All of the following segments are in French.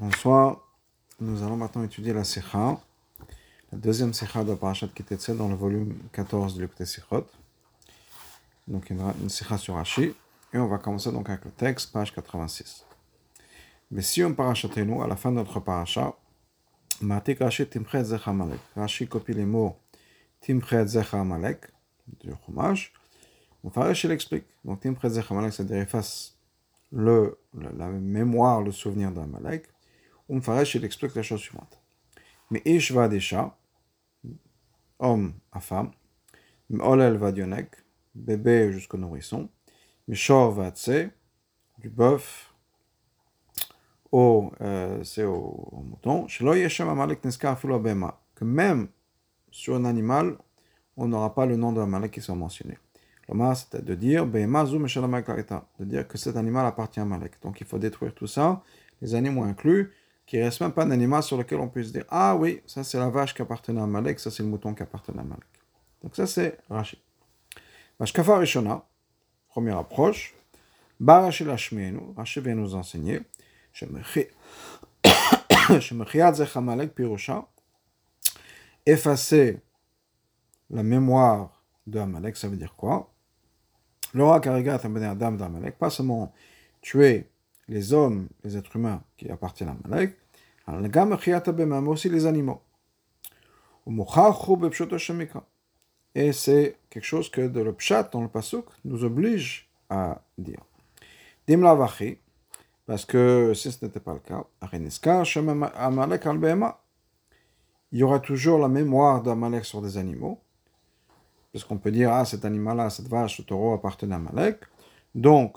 Bonsoir. Nous allons maintenant étudier la Sikha, la deuxième Sikha de Parashat Kitetzel dans le volume 14 de Sikhot. Donc une Sikha sur Rashi. Et on va commencer donc avec le texte, page 86. Mais si on nous, à la fin de notre parasha, Matik Rashi Timchet Zecha Amalek. Rashi copie les mots Timchet Zecha Amalek du Chumash. On Farash il explique. Donc Timchet Zecha Amalek, c'est-à-dire efface le, la mémoire, le souvenir d'Amalek. Umfaresh, il explique la chose suivante. Mais Ish va desha, homme à femme, M'olel va dionek, bébé jusqu'au nourrisson, Mishor va tse, du bœuf, au, euh, c'est au, au mouton, que même sur un animal, on n'aura pas le nom de Amalek qui soit mentionné. L'Omar, c'est de dire, de dire que cet animal appartient à Amalek. Donc il faut détruire tout ça, les animaux inclus, qu'il ne reste même pas d'animal sur lequel on puisse dire Ah oui, ça c'est la vache qui appartenait à Malek, ça c'est le mouton qui appartenait à Malek. Donc ça c'est Rashi. Vashkafa Rishona, première approche. Barashi Lashmeenu, Rashi vient nous enseigner. Malek Pirusha, effacer la mémoire de Amalek, ça veut dire quoi? L'aura Karigat Adam d'Amalek, pas seulement tuer les hommes, les êtres humains qui appartiennent à Malek, mais aussi les animaux. Et c'est quelque chose que le pshat dans le pasuk nous oblige à dire. Parce que si ce n'était pas le cas, il y aura toujours la mémoire d'Amalek sur des animaux, parce qu'on peut dire, ah, cet animal-là, cette vache, ce taureau appartenait à Malek. Donc,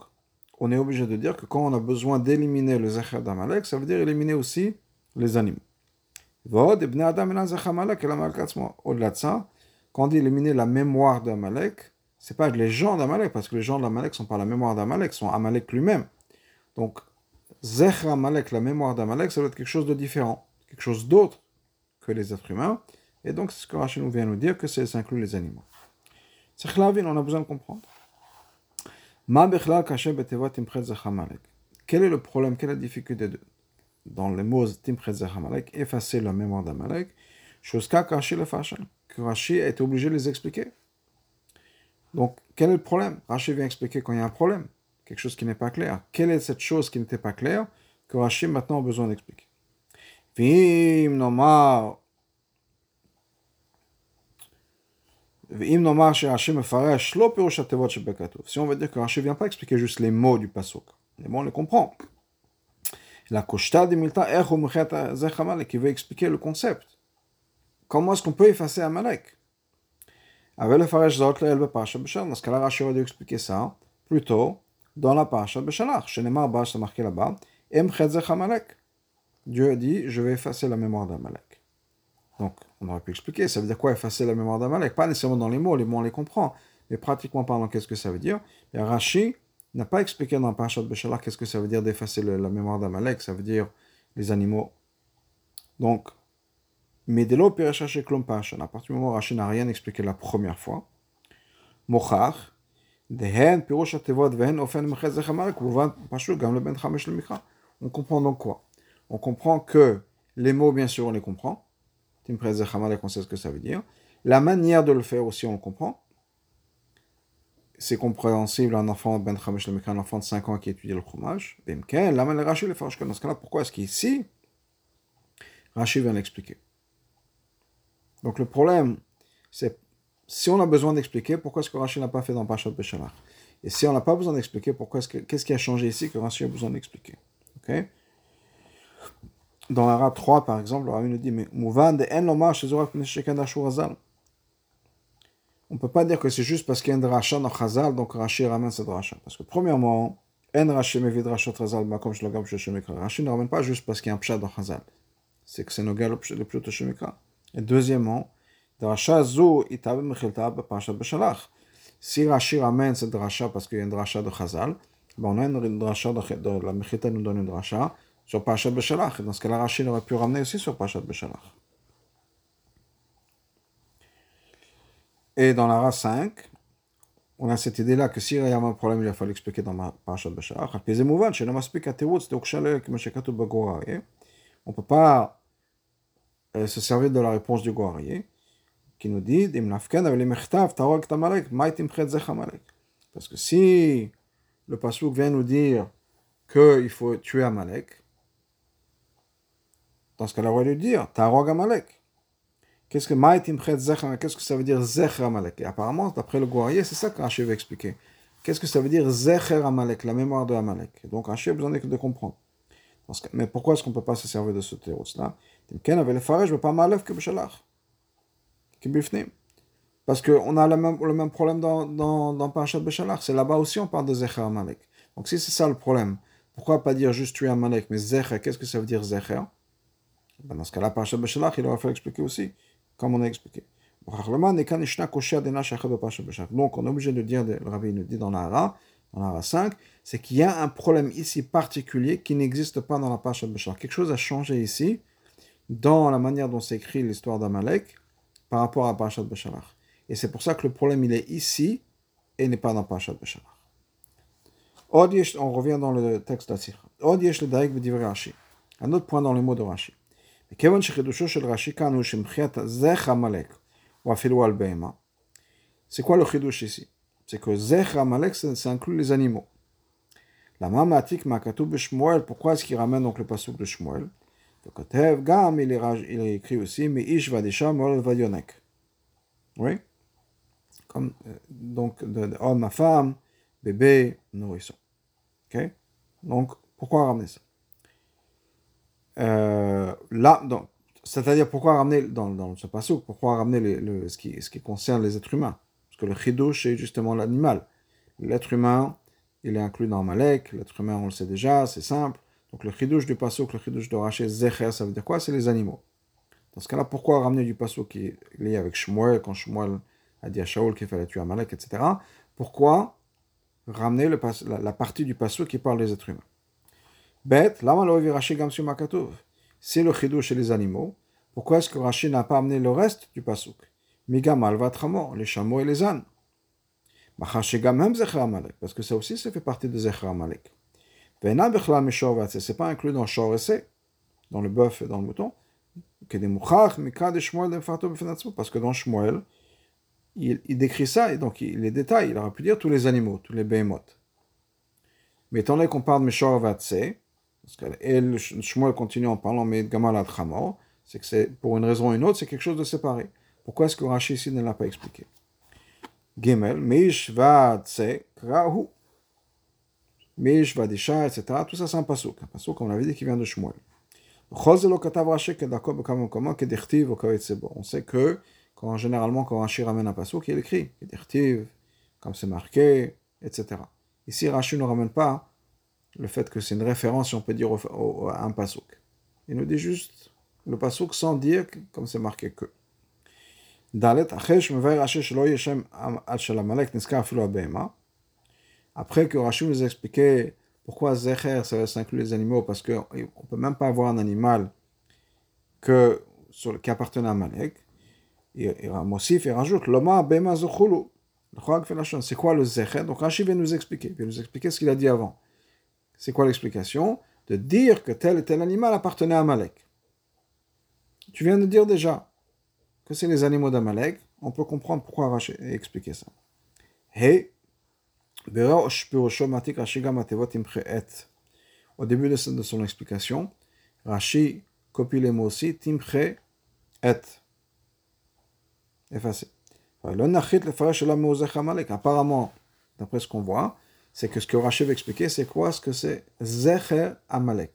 on est obligé de dire que quand on a besoin d'éliminer le Zecher d'Amalek, ça veut dire éliminer aussi les animaux. Au-delà de ça, quand on dit éliminer la mémoire d'Amalek, c'est pas les gens d'Amalek, parce que les gens d'Amalek sont pas la mémoire d'Amalek, sont Amalek lui-même. Donc, Amalek, la mémoire d'Amalek, ça doit être quelque chose de différent, quelque chose d'autre que les êtres humains. Et donc, c'est ce que nous vient nous dire, que ça inclut les animaux. C'est on a besoin de comprendre. Quel est le problème, quelle est la difficulté de, dans les mots Timchet Zachamalek, effacer la mémoire d'Amalek, chose qu'Ashi le que Rashi est obligé de les expliquer. Donc, quel est le problème? Rashi vient expliquer quand il y a un problème, quelque chose qui n'est pas clair. Quelle est cette chose qui n'était pas claire que Rashi maintenant a besoin d'expliquer? Vim nomar Si on veut dire que Rashi vient pas expliquer juste les mots du pasuk, mais bon, on les comprend. La koshta de Milta qui veut expliquer le concept. Comment est-ce qu'on peut effacer Amalek Avec le Faresh Zot, le Parashat Beshalach. Dans ce cas-là, Rashi aurait dû expliquer ça plutôt dans la Parashat Beshalach. Chez Neymar Bash, marqué là-bas. Dieu a dit, je vais effacer la mémoire d'Amalek. Donc, on aurait pu expliquer, ça veut dire quoi effacer la mémoire d'Amalek? Pas nécessairement dans les mots, les mots on les comprend, mais pratiquement parlant, qu'est-ce que ça veut dire? Et Rashi n'a pas expliqué dans Parashat Beshalach qu'est-ce que ça veut dire d'effacer la mémoire d'Amalek, ça veut dire les animaux. Donc, mais dès lors, Klom à partir du moment où Rashi n'a rien expliqué la première fois, Mochach, Dehen, Pirosh Atevot, Vehen, Ofen, Mechez, Zechamalek, Pashur, Gam, le Ben Chamesh, le Mikra. On comprend donc quoi? On comprend que les mots, bien sûr, on les comprend, on sait ce que ça veut dire. La manière de le faire aussi, on le comprend. C'est compréhensible un enfant, ben un enfant de 5 ans qui étudie le cas-là. Pourquoi est-ce qu'ici, Rashi vient l'expliquer? Donc le problème, c'est si on a besoin d'expliquer, pourquoi est-ce que Rashi n'a pas fait dans Pachat Beshalach Et si on n'a pas besoin d'expliquer, pourquoi est-ce que qu'est-ce qui a changé ici que Rashi a besoin d'expliquer? Ok? Dans l'Ara 3, par exemple, le nous dit, mais Mouvan de En Lomar Hazal. On ne peut pas dire que c'est juste parce qu'il y a un dracha dans Chazal, donc Rashi ramène ce dracha. Parce que premièrement, En Rashi mevid drachat Chazal, comme je le gamme Shemikra. Rashi ne ramène pas juste parce qu'il y a un pshat dans Chazal. C'est que c'est nos gars le plus de Shemikra. Et deuxièmement, dracha zo itabe mechilta b'shalach. Si Rashi ramène ce dracha parce qu'il y a un dracha de Chazal, ben on a une dracha de, la Mechilta nous donne une dracha sur Pachat Beshalach. Dans ce cas-là, Rachid aurait pu ramener aussi sur Pachat Beshalach. Et dans la 5, on a cette idée-là que s'il y a un problème, il a fallu expliquer dans c'était Okshalek, Meshekatu Bagora. On ne peut pas euh, se servir de la réponse du Guarier, qui nous dit Parce que si le Passouk vient nous dire qu'il faut tuer Amalek, dans ce cas-là, on va lui dire Tarog Amalek. Qu'est-ce que Qu'est-ce que ça veut dire Zecher Amalek apparemment, d'après le Guarier, c'est ça qu'Hachir veut expliquer. Qu'est-ce que ça veut dire Zecher Amalek, la mémoire de Amalek? Donc Hachir a besoin de comprendre. Mais pourquoi est-ce qu'on ne peut pas se servir de ce théros-là parce qu'on a le même, le même problème dans, dans, dans Parashat. C'est là-bas aussi on parle de Zecher Amalek. Donc si c'est ça le problème, pourquoi pas dire juste tuer Amalek, mais Zecher, qu'est-ce que ça veut dire Zecher ben Dans ce cas-là, Parashat Beshalach, il aurait fallu expliquer aussi, comme on a expliqué. Donc on est obligé de dire, le rabbi nous dit dans la Hara, dans la Hara 5, c'est qu'il y a un problème ici particulier qui n'existe pas dans la Parashat Beshalach. Quelque chose a changé ici dans la manière dont s'écrit l'histoire d'Amalek par rapport à Parashat Beshalach. Et c'est pour ça que le problème, il est ici et n'est pas dans Parashat Beshalach. On revient dans le texte d'Atzir. Un autre point dans les mots de Rashi. C'est quoi le chidush ici C'est que Zech Amalek, ça inclut les animaux. La mamatik makatou b'shmuel, pourquoi est-ce qu'il ramène donc le pasuk de Shmuel il est écrit aussi, mais Vadisha Mol Vadionek. Oui donc, homme à femme, bébé, nourrisson. Donc, pourquoi ramener ça euh, Là, donc, c'est-à-dire pourquoi ramener dans, dans ce passage, pourquoi ramener le, ce, qui, ce qui concerne les êtres humains? Parce que le chidouche, c'est justement l'animal. L'être humain, il est inclus dans Malek, l'être humain, on le sait déjà, c'est simple. Donc le chidouche du pasuk, le chidouche de Raché, Zecher, ça veut dire quoi? C'est les animaux. Dans ce cas-là, pourquoi ramener du pasuk qui est lié avec Shmuel, quand Shmuel a dit à Shaul qu'il fallait tuer Amalek, etc. Pourquoi ramener le, la, partie du pasuk qui parle des êtres humains? Bête, makatov. C'est le chidouche chez les animaux. Pourquoi est-ce que Rashi n'a pas amené le reste du pasuk? Migamal vatramor, les chameaux et les ânes. Parce que ça aussi, ça fait partie de Zecher Amalek. C'est pas inclus dans le dans le bœuf et dans le mouton. Parce que dans Shmuel, il, il, décrit ça, et donc il les détaille, il aurait pu dire tous les animaux, tous les behemoths. Mais étant donné qu'on parle de Meshor Vatse, et Shmuel continue en parlant mais Gamal Adchamor, c'est que c'est pour une raison ou une autre, c'est quelque chose de séparé. Pourquoi est-ce que Rashi ici ne l'a pas expliqué? Gimel, Mish Vatse Krahu. Mish, Vadisha, etc. Tout ça, c'est un pasouk. Un pasouk, on l'avait dit, qui vient de Shmuel. On sait que, quand, généralement, quand Rashi ramène un pasouk, il écrit comme c'est marqué, etc. Ici, Rashi ne ramène pas le fait que c'est une référence, si on peut dire, à un pasouk. Il nous dit juste le pasouk sans dire comme c'est marqué que. Après que Rachid nous a expliqué pourquoi Zecher, ça inclut les animaux, parce qu'on ne peut même pas avoir un animal que, qui appartenait à Malek. Et, et il rajoute Loma Bema. C'est quoi le Zecher? Donc Rachid vient nous expliquer. Il vient nous expliquer ce qu'il a dit avant. C'est quoi l'explication De dire que tel et tel animal appartenait à Malek. Tu viens de dire déjà que c'est les animaux d'Amalek. On peut comprendre pourquoi Rachid a expliqué ça. Hey, au début de son explication, Rashi copie les mots aussi, timche et. Effacé. Apparemment, d'après ce qu'on voit, c'est que ce que Rashi veut expliquer, c'est quoi? Ce que c'est Zecher Amalek.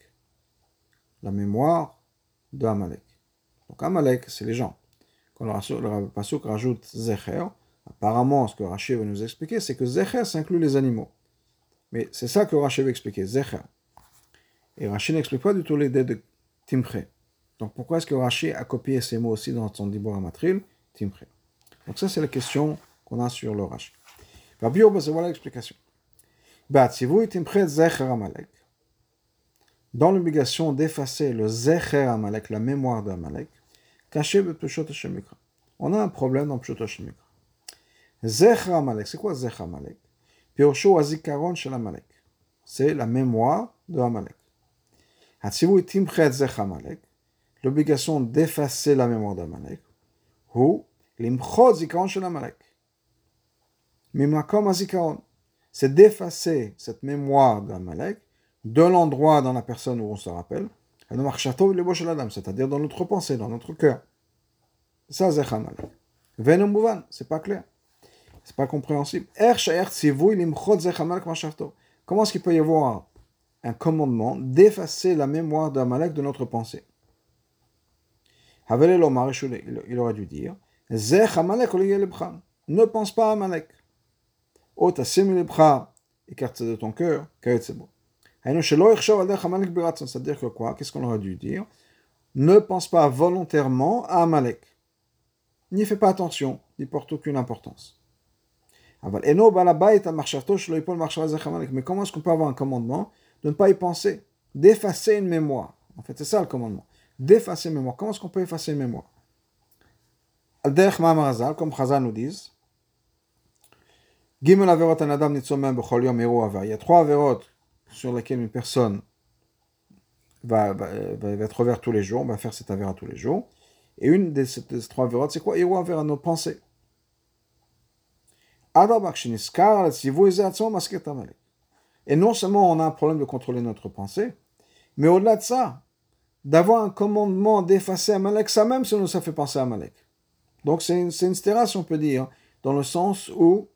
La mémoire de Amalek. Donc Amalek, c'est les gens. Quand le Pasuk rajoute Zecher, Apparemment, ce que Rachid veut nous expliquer, c'est que Zecher, ça inclut les animaux. Mais c'est ça que Rachid veut expliquer, Zecher. Et Rachid n'explique pas du tout l'idée de Timche. Donc pourquoi est-ce que Rachid a copié ces mots aussi dans son Dibor Amatril, Timche? Donc ça, c'est la question qu'on a sur le Rachid. Voilà l'explication. Si vous Zecher Amalek, dans l'obligation d'effacer le Zecher Amalek, la mémoire d'Amalek, caché Peshot On a un problème dans Peshot Hashemikra. Zecher Amalek, c'est quoi Zecher Amalek? Pirosho Azikaron shel Amalek. C'est la mémoire de Amalek. l'obligation d'effacer la mémoire d'Amalek, ou l'imchot zikaron shel Amalek. Mimakom azikaron. C'est d'effacer cette mémoire d'Amalek de l'endroit dans la personne où on se rappelle, c'est-à-dire dans notre pensée, dans notre cœur. Ça, c'est Amalek. Venom c'est pas clair. C'est pas compréhensible. Comment est-ce qu'il peut y avoir un commandement d'effacer la mémoire d'Amalek de notre pensée? Il aurait dû dire ne pense pas à Amalek. Écarte de ton cœur, c'est-à-dire que quoi? Qu'est-ce qu'on aurait dû dire? Ne pense pas volontairement à Amalek. N'y fais pas attention, n'y porte aucune importance. Mais comment est-ce qu'on peut avoir un commandement de ne pas y penser? D'effacer une mémoire. En fait, c'est ça le commandement. D'effacer une mémoire. Comment est-ce qu'on peut effacer une mémoire? Comme Chazal nous disent, il y a trois avérotes sur lesquelles une personne va, être ouverte tous les jours, va faire cet avéra tous les jours. Et une de ces, trois avérotes, c'est quoi? Héros à nos pensées. Et non seulement on a un problème de contrôler notre pensée, mais au-delà de ça, d'avoir un commandement d'effacer Amalek, ça même, ça nous ça fait penser à Amalek. Donc c'est une, une si on peut dire, dans le sens où,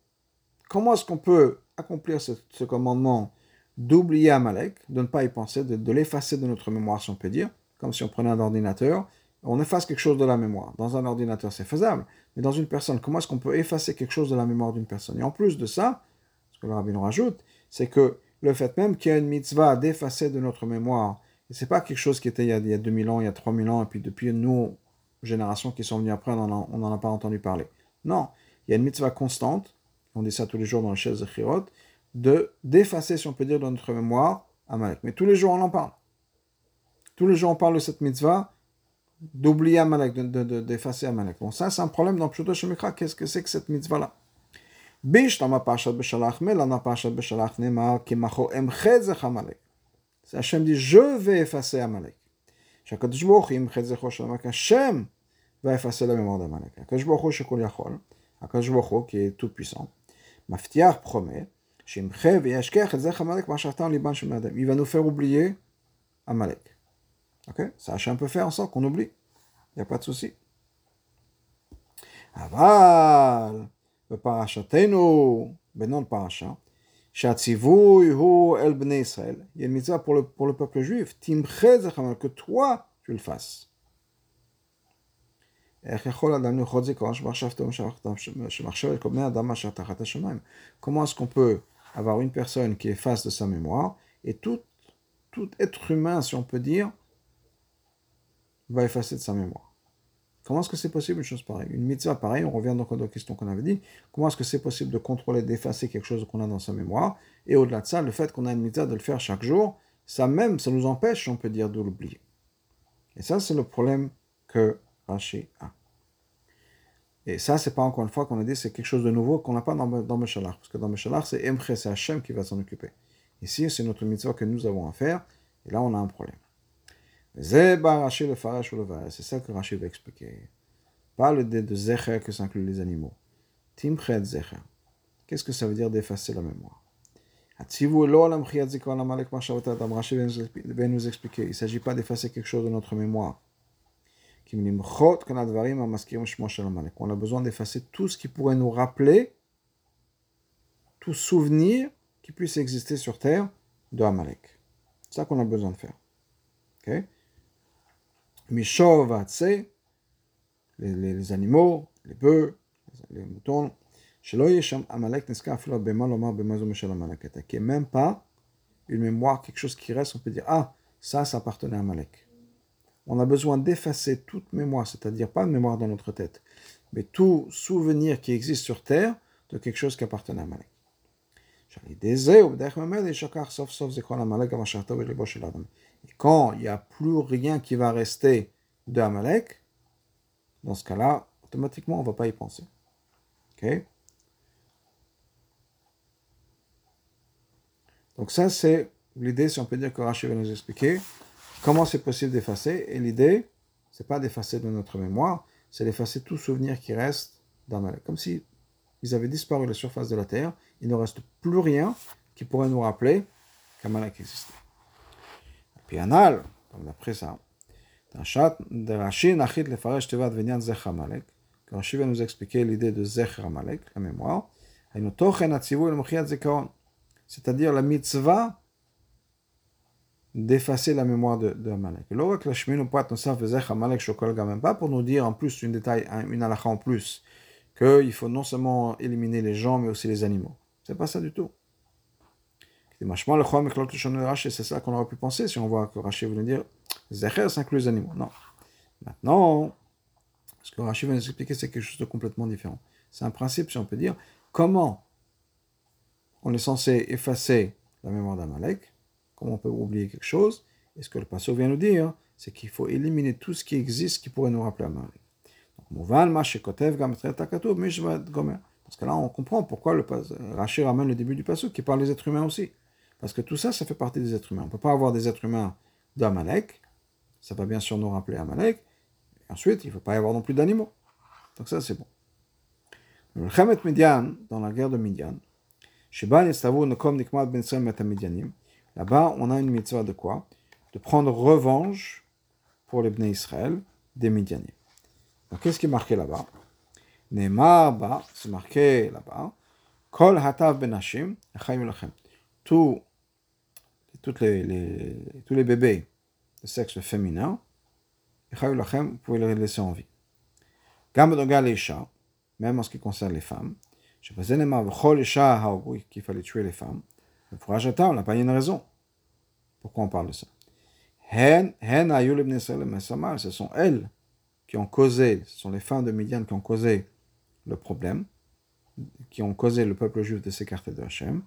comment est-ce qu'on peut accomplir ce, commandement d'oublier Amalek, de ne pas y penser, de, l'effacer de notre mémoire, si on peut dire, comme si on prenait un ordinateur, on efface quelque chose de la mémoire. Dans un ordinateur, c'est faisable, mais dans une personne, comment est-ce qu'on peut effacer quelque chose de la mémoire d'une personne? Et en plus de ça, ce que le rabbin nous rajoute, c'est que le fait même qu'il y a une mitzvah d'effacer de notre mémoire, et c'est pas quelque chose qui était il y, a, il y a 2000 ans, il y a 3000 ans, et puis depuis nous, générations qui sont venues après, on n'en a pas entendu parler. Non, il y a une mitzvah constante, on dit ça tous les jours dans le chaise de Chirot, de d'effacer, si on peut dire, dans notre mémoire Amalek. Mais tous les jours, on en parle. Tous les jours, on parle de cette mitzvah d'oublier Amalek, d'effacer de, Amalek. Bon, ça, c'est un problème dans Pshuto Shemikra. Qu'est-ce que c'est que cette mitzvah-là? Hachem dit, je vais effacer Amalek. Hachem va effacer la mémoire d'Amalek. Akadosh Baruch qui est tout puissant, Maftiar promet, il va nous faire oublier Amalek. Ok? Ça Hachem peut faire en sorte qu'on oublie. Il n'y a pas de souci. Aval, le parachatenu, benon le parachat, Il y a une mitzvah pour le, pour le peuple juif. Que toi tu le fasses. Comment est-ce qu'on peut avoir une personne qui efface de sa mémoire et tout, être humain, si on peut dire, va effacer de sa mémoire? Comment est-ce que c'est possible une chose pareille? Une mitzvah pareille, on revient donc aux questions qu'on avait dit. Comment est-ce que c'est possible de contrôler, d'effacer quelque chose qu'on a dans sa mémoire? Et au-delà de ça, le fait qu'on a une mitzvah de le faire chaque jour, ça même, ça nous empêche, on peut dire, de l'oublier. Et ça, c'est le problème que A. Et ça, c'est pas encore une fois qu'on a dit, c'est quelque chose de nouveau qu'on n'a pas dans, dans Meshalach. Parce que dans Meshalach, c'est Emche, c'est Hachem qui va s'en occuper. Ici, c'est notre mitzvah que nous avons à faire. Et là, on a un problème. C'est ça que Rashi va expliquer. Pas le de Zecher que ça inclut les animaux. Timchet Zecher. Qu'est-ce que ça veut dire d'effacer la mémoire? Rashi va nous expliquer. Il ne s'agit pas d'effacer quelque chose de notre mémoire. On a besoin d'effacer tout ce qui pourrait nous rappeler, tout souvenir qui puisse exister sur terre de Amalek. C'est ça qu'on a besoin de faire. Okay? Les, les, les, animaux, les bœufs, les, moutons. Qu'il n'y même pas une mémoire, quelque chose qui reste, on peut dire Ah, ça, ça appartenait à Amalek. On a besoin d'effacer toute mémoire, c'est-à-dire pas de mémoire dans notre tête, mais tout souvenir qui existe sur terre de quelque chose qui appartenait à Amalek. Et quand il n'y a plus rien qui va rester de Amalek, dans ce cas-là, automatiquement, on ne va pas y penser. Donc ça, c'est l'idée, si on peut dire que Rachid va nous expliquer comment c'est possible d'effacer? Et l'idée, c'est pas d'effacer de notre mémoire, c'est d'effacer tout souvenir qui reste d'Amalek. Comme si ils avaient disparu de la surface de la terre, il ne reste plus rien qui pourrait nous rappeler qu'Amalek existait. Puis Anal, d'après ça, Rashi, Nachit le Faresh Tevat Venyan Zech Amalek, quand Rashi va nous expliquer l'idée de Zech Amalek, la mémoire, c'est-à-dire la mitzvah d'effacer la mémoire de, de Amalek. Pas pour nous dire en plus une détail, une halakha en plus, qu'il faut non seulement éliminer les gens, mais aussi les animaux. C'est pas ça du tout. C'est ça qu'on aurait pu penser si on voit que Rashi voulait dire Zecher, ça inclut les animaux. Non. Maintenant, ce que Rashi va nous expliquer, c'est quelque chose de complètement différent. C'est un principe, si on peut dire, comment on est censé effacer la mémoire d'Amalek, comment on peut oublier quelque chose, et ce que le passage vient nous dire, c'est qu'il faut éliminer tout ce qui existe qui pourrait nous rappeler Amalek. Parce que là, on comprend pourquoi le Rachid ramène le début du passage qui parle des êtres humains aussi. Parce que tout ça, ça fait partie des êtres humains. On ne peut pas avoir des êtres humains d'Amalek. Ça va bien sûr nous rappeler Amalek. Et ensuite, il ne faut pas y avoir non plus d'animaux. Donc ça, c'est bon. Le Khamet Midian, dans la guerre de Midian, ben là-bas, on a une mitzvah de quoi De prendre revanche pour les Bnei Israël des Midianim. Donc, qu'est-ce qui est marqué là-bas Neymar, c'est marqué là-bas. Kol hatav benashim. Tous, toutes les, les, tous les bébés de sexe féminin, vous pouvez les laisser en vie. Gam les chats, même en ce qui concerne les femmes. Je faisais chol isha qu'il fallait tuer les femmes. Le fourrage on n'a pas une raison. Pourquoi on parle de ça? Ce sont elles qui ont causé, ce sont les femmes de Midian qui ont causé le problème, qui ont causé le peuple juif de s'écarter de Hachem.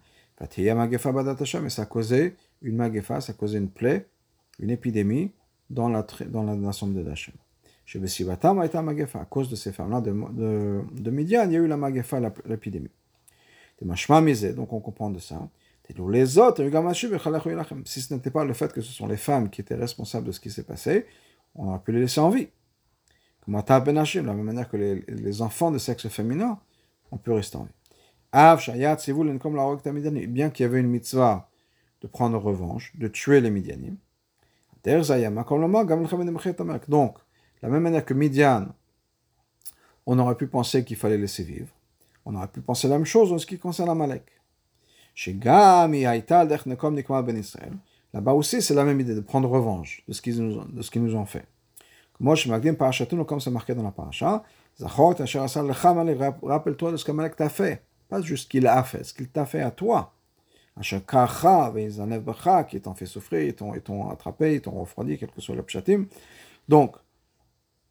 Et ça a causé une magefa, ça a causé une plaie, une épidémie dans la, dans la nation de Hachem. À cause de ces femmes-là de, de, de, Midian, il y a eu la magefa, l'épidémie. Donc on comprend de ça. Les autres, si ce n'était pas le fait que ce sont les femmes qui étaient responsables de ce qui s'est passé, on aurait pu les laisser en vie. Comme de la même manière que les, enfants de sexe féminin, on peut rester en vie. Bien qu'il y avait une mitzvah de prendre revanche, de tuer les Midianim. Donc, la même manière que Midian, on aurait pu penser qu'il fallait laisser vivre. On aurait pu penser la même chose en ce qui concerne Amalek. Là-bas aussi, c'est la même idée de prendre revanche de ce qu'ils nous, de ce qu'ils nous ont fait. Moi, je m'agdim parachatun, comme c'est marqué dans la paracha. Rappelle-toi de ce qu'Amalek t'a fait. Pas juste ce qu'il a fait, ce qu'il t'a fait à toi. qui t'ont fait souffrir, ils t'ont attrapé, ils t'ont refroidi, quel que soit le pshatim. Donc,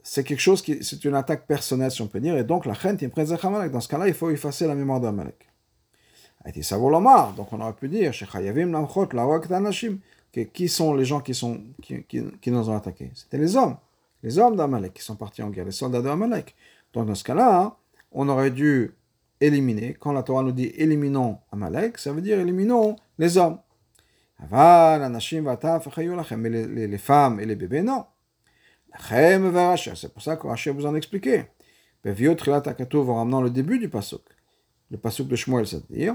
c'est quelque chose qui, c'est une attaque personnelle, si on peut dire, et donc la chente Dans ce cas-là, il faut effacer la mémoire d'Amalek. Donc on aurait pu dire, qui sont les gens qui, sont, qui, qui, qui nous ont attaqués? C'était les hommes les hommes d'Amalek qui sont partis en guerre, les soldats d'Amalek. Donc dans ce cas-là, on aurait dû éliminer, quand la Torah nous dit éliminons Amalek, ça veut dire éliminons les hommes. Mais les, les, femmes et les bébés, non. C'est pour ça que Rashi vous en expliqué. En ramenant le début du pasuk. Le pasuk de Shmuel, c'est-à-dire,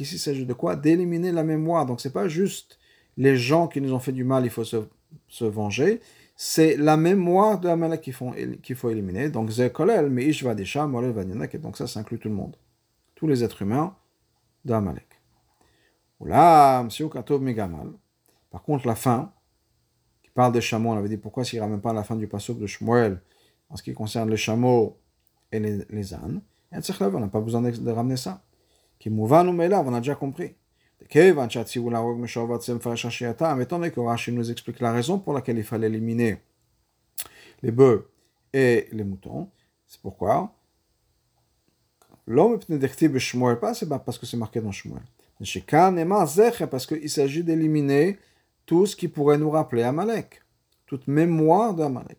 ici il s'agit de quoi? D'éliminer la mémoire. Donc c'est pas juste les gens qui nous ont fait du mal, il faut se se venger, c'est la mémoire de Amalek qu'il faut, faut éliminer. Donc, Zekolel, Vadianak, et donc ça, ça inclut tout le monde. Tous les êtres humains d'Amalek. Là, Megamal. Par contre, la fin, qui parle des chameaux, on avait dit pourquoi s'il ne ramène pas la fin du passage de Shmuel en ce qui concerne les chameaux et les ânes, on n'a pas besoin de, ramener ça. On a déjà compris. Étant que Rashi nous explique la raison pour laquelle il fallait éliminer les bœufs et les moutons, c'est pourquoi L'homme pas c'est parce que c'est marqué dans Shmuel. Parce qu'il s'agit d'éliminer tout ce qui pourrait nous rappeler Amalek. Toute mémoire d'Amalek.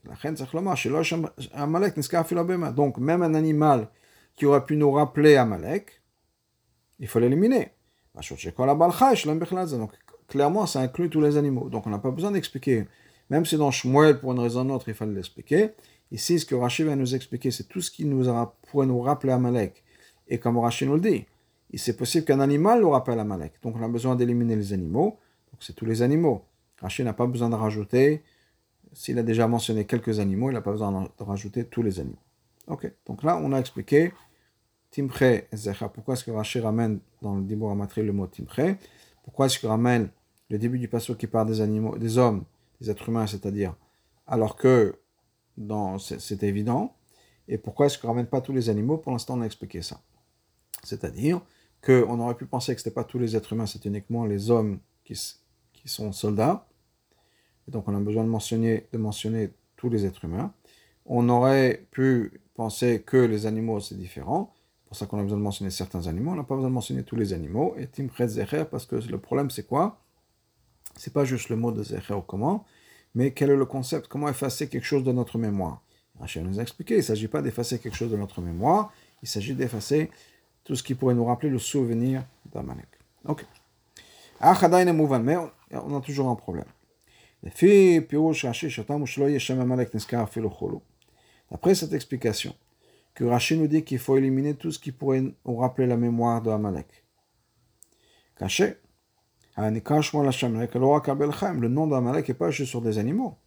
Donc, même un animal qui aurait pu nous rappeler Amalek, il faut l'éliminer. Donc, clairement, ça inclut tous les animaux. Donc on n'a pas besoin d'expliquer. Même si dans Shmuel, pour une raison ou autre, il fallait l'expliquer. Ici, ce que Rachid va nous expliquer, c'est tout ce qui nous pourrait nous rappeler Amalek. Et comme Rachid nous le dit, c'est possible qu'un animal nous rappelle Amalek. Donc on a besoin d'éliminer les animaux. Donc c'est tous les animaux. Rachid n'a pas besoin de rajouter. S'il a déjà mentionné quelques animaux, il n'a pas besoin de rajouter tous les animaux. Ok, donc là, on a expliqué Timche Zecha. Pourquoi est-ce que Rachid ramène dans le Dibur Amatri le mot Timche? Pourquoi est-ce qu'il ramène le début du passage qui parle des animaux, des hommes, des êtres humains, c'est-à-dire, alors que c'est évident? Et pourquoi est-ce qu'on ne ramène pas tous les animaux? Pour l'instant, on a expliqué ça. C'est-à-dire qu'on aurait pu penser que ce n'était pas tous les êtres humains, c'est uniquement les hommes qui, qui sont soldats. Et donc on a besoin de mentionner, de mentionner tous les êtres humains. On aurait pu que les animaux, c'est différent. Pour ça qu'on a besoin de mentionner certains animaux. On n'a pas besoin de mentionner tous les animaux. Et Timchet Zecher, parce que le problème, c'est quoi? C'est pas juste le mot de Zecher ou comment, mais quel est le concept? Comment effacer quelque chose de notre mémoire? Rachel nous a expliqué, il ne s'agit pas d'effacer quelque chose de notre mémoire, il s'agit d'effacer tout ce qui pourrait nous rappeler le souvenir d'Amalek. Ok. Mais on a toujours un problème. D'après cette explication, que nous dit qu'il faut éliminer tout ce qui pourrait nous rappeler la mémoire de Amalek. Caché, le nom d'Amalek n'est pas juste sur des animaux.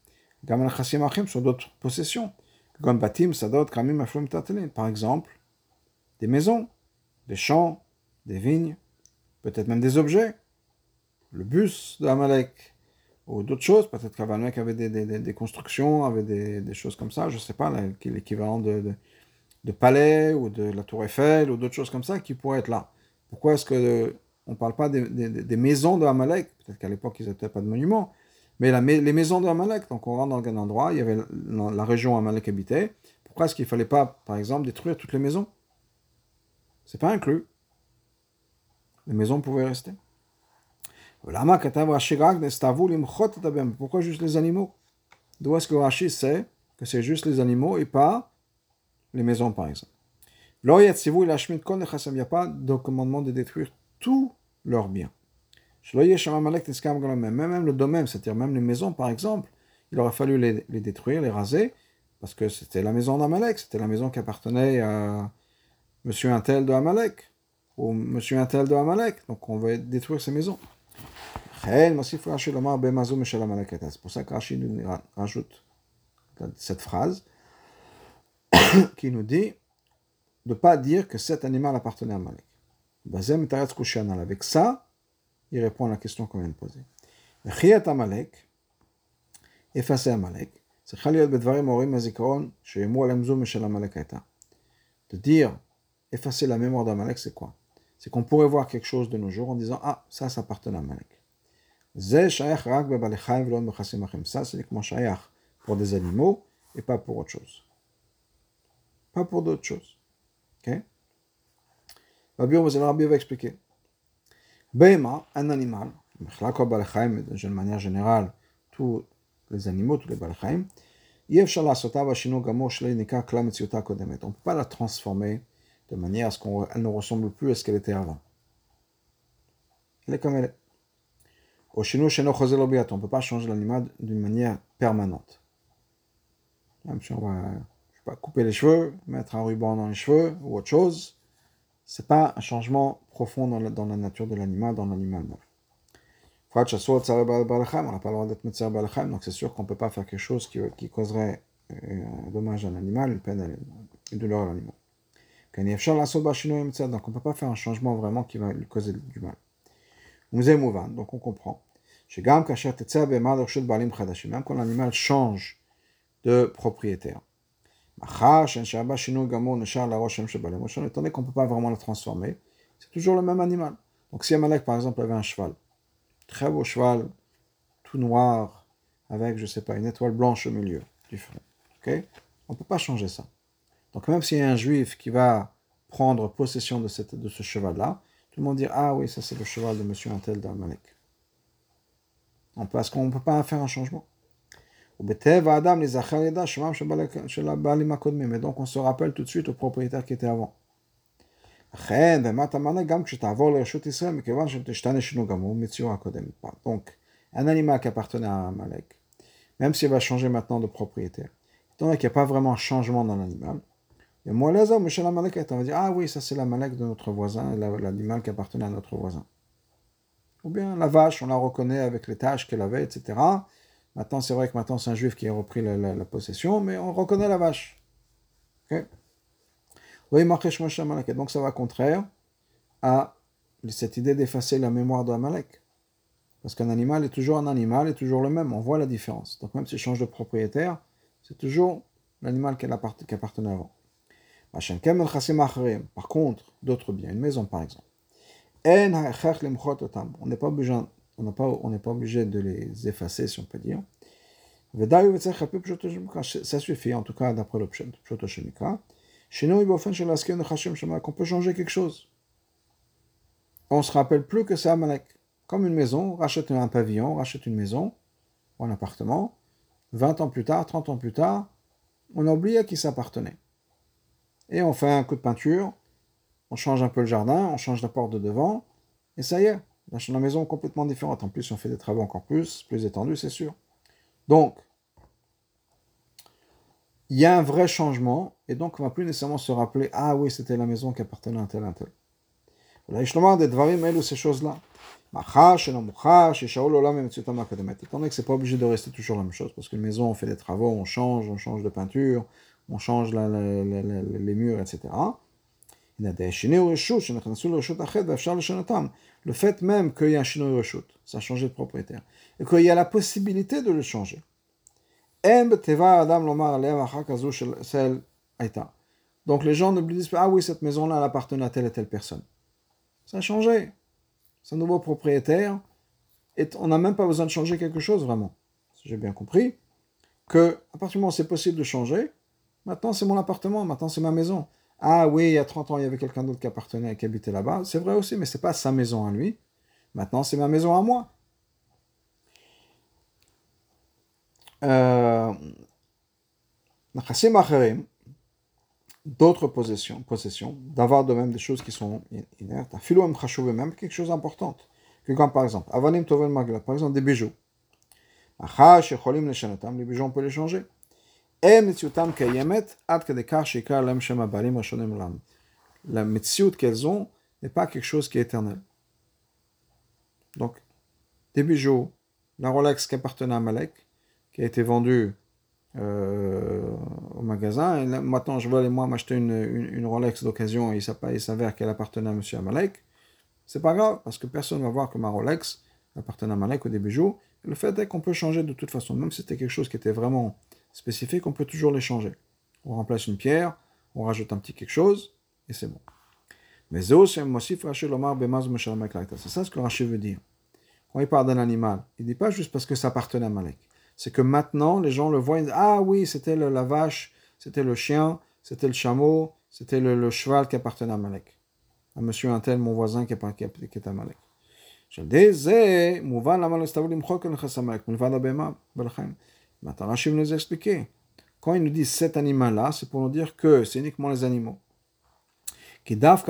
sur d'autres possessions. Par exemple, des maisons, des champs, des vignes, peut-être même des objets. Le bus d'Amalek, ou d'autres choses. Peut-être qu'Amalek avait des, constructions, avait des, choses comme ça. Je ne sais pas, l'équivalent de, palais ou de la Tour Eiffel ou d'autres choses comme ça qui pourraient être là. Pourquoi est-ce que on ne parle pas des, maisons de Amalek, peut-être qu'à l'époque ils n'étaient pas de monuments, mais les maisons de Amalek, donc on rentre dans un endroit, il y avait la, région où Amalek habitait, pourquoi est-ce qu'il ne fallait pas, par exemple, détruire toutes les maisons? C'est pas inclus. Les maisons pouvaient rester. Pourquoi juste les animaux D'où est-ce que Rashi sait que c'est juste les animaux et pas les maisons, par exemple Il n'y a pas de commandement de détruire tous leurs biens. Même le domaine, c'est-à-dire même les maisons, par exemple, il aurait fallu les, détruire, les raser, parce que c'était la maison d'Amalek, c'était la maison qui appartenait à monsieur Intel de Amalek, ou monsieur Intel de Amalek, donc on va détruire ces maisons. C'est pour ça que nous rajoute cette phrase qui nous dit de ne pas dire que cet animal appartenait à Amalek. Avec ça, il répond à la question qu'on vient de poser. Amalek, effacer Amalek, de dire effacer la mémoire d'Amalek, c'est quoi C'est qu'on pourrait voir quelque chose de nos jours en disant Ah, ça, ça appartient à Amalek. Ça, c'est uniquement shayach pour des animaux et pas pour autre chose. Pas pour d'autres choses. Ok? Rabbi va expliquer. Bema, un animal, d'une manière générale, tous les animaux, tous les balchaim, on ne peut pas la transformer de manière à ce qu'elle ne ressemble plus à ce qu'elle était avant. Elle est comme elle est. On ne peut pas changer l'animal d'une manière permanente. Même si on va pas, couper les cheveux, mettre un ruban dans les cheveux ou autre chose, c'est pas un changement profond dans la, nature de l'animal, dans l'animal. On n'a pas le droit d'être médecin donc c'est sûr qu'on ne peut pas faire quelque chose qui, causerait euh, un dommage à l'animal, une peine, une douleur à l'animal. Donc on ne peut pas faire un changement vraiment qui va lui causer du mal. Donc on comprend. Même quand l'animal change de propriétaire. Étant donné qu'on ne peut pas vraiment le transformer, c'est toujours le même animal. Donc si Amalek par exemple avait un cheval, très beau cheval, tout noir, avec, je sais pas, une étoile blanche au milieu du front, on ne peut pas changer ça. Donc même s'il y a un juif qui va prendre possession de, cette, de ce cheval-là, tout le monde dit Ah oui, ça c'est le cheval de monsieur Antel d'Amalek. Parce qu'on ne peut pas faire un changement. Mais donc on se rappelle tout de suite au propriétaire qui était avant. Donc, un animal qui appartenait à Amalek, même s'il va changer maintenant de propriétaire, étant donné qu'il n'y a pas vraiment un changement dans l'animal, et moi, là, on va dire, ah oui, ça c'est l'Amalek de notre voisin, l'animal qui appartenait à notre voisin. Ou bien la vache, on la reconnaît avec les tâches qu'elle avait, etc. Maintenant, c'est vrai que maintenant c'est un juif qui a repris la, possession, mais on reconnaît la vache. Ok? Oui, donc ça va contraire à cette idée d'effacer la mémoire de Amalek. Parce qu'un animal est toujours un animal, est toujours le même. On voit la différence. Donc même s'il change de propriétaire, c'est toujours l'animal qui appartenait avant. Par contre, d'autres biens, une maison par exemple. On n'est pas obligé, on pas, on pas obligé de les effacer, si on peut dire. Ça suffit, en tout cas d'après le Pshotoshemika. Qu'on peut changer quelque chose. On ne se rappelle plus que c'est Amalek. Comme une maison, rachète un pavillon, rachète une maison ou un appartement. 20 ans plus tard, 30 ans plus tard, on a oublié à qui ça appartenait. Et on fait un coup de peinture, on change un peu le jardin, on change la porte de devant, et ça y est, la maison est complètement différente. En plus, on fait des travaux encore plus, plus étendus, c'est sûr. Donc, il y a un vrai changement, et donc on ne va plus nécessairement se rappeler, ah oui, c'était la maison qui appartenait à tel, à tel. Ces choses-là. Étant donné que c'est pas obligé de rester toujours la même chose, parce que maison, on fait des travaux, on change, on change de peinture, on change les murs, etc. Le fait même qu'il y a un chino reshut, ça a changé de propriétaire, et qu'il y a la possibilité de le changer. Donc les gens ne disent pas, ah oui, cette maison-là, appartenait à telle et telle personne. Ça a changé. C'est un nouveau propriétaire. Et on n'a même pas besoin de changer quelque chose vraiment. J'ai bien compris que à partir du moment où c'est possible de changer, maintenant c'est mon appartement, maintenant c'est ma maison. Ah oui, il y a 30 ans, il y avait quelqu'un d'autre qui appartenait, qui habitait là-bas. C'est vrai aussi, mais c'est pas sa maison à lui. Maintenant, c'est ma maison à moi. Euh, d'autres possessions, possessions d'avoir de même des choses qui sont inertes, même quelque chose d'important, que par exemple, par exemple des bijoux. Les bijoux, on peut les changer. La mitzvot qu'elles ont n'est pas quelque chose qui est éternel. Donc, des bijoux, la Rolex qui appartenait à Malek, qui a été vendue euh, au magasin, et maintenant je veux moi m'acheter une, une, Rolex d'occasion et il s'avère qu'elle appartenait à M. Amalek, c'est pas grave, parce que personne ne va voir que ma Rolex appartenait à Amalek ou des bijoux. le fait est qu'on peut changer de toute façon, même si c'était quelque chose qui était vraiment spécifiques, on peut toujours les changer. On remplace une pierre, on rajoute un petit quelque chose, et c'est bon. Mais c'est ça ce que Rachid veut dire. Quand il parle d'un animal, il ne dit pas juste parce que ça appartenait à Malek. C'est que maintenant, les gens le voient, ils disent, ah oui, c'était la vache, c'était le chien, c'était le chameau, c'était le, cheval qui appartenait à Malek. À monsieur un tel, mon voisin qui est, à Malek. Je dis, Maintenant, Rachid nous a expliqué. Quand il nous dit cet animal-là, c'est pour nous dire que c'est uniquement les animaux. Parce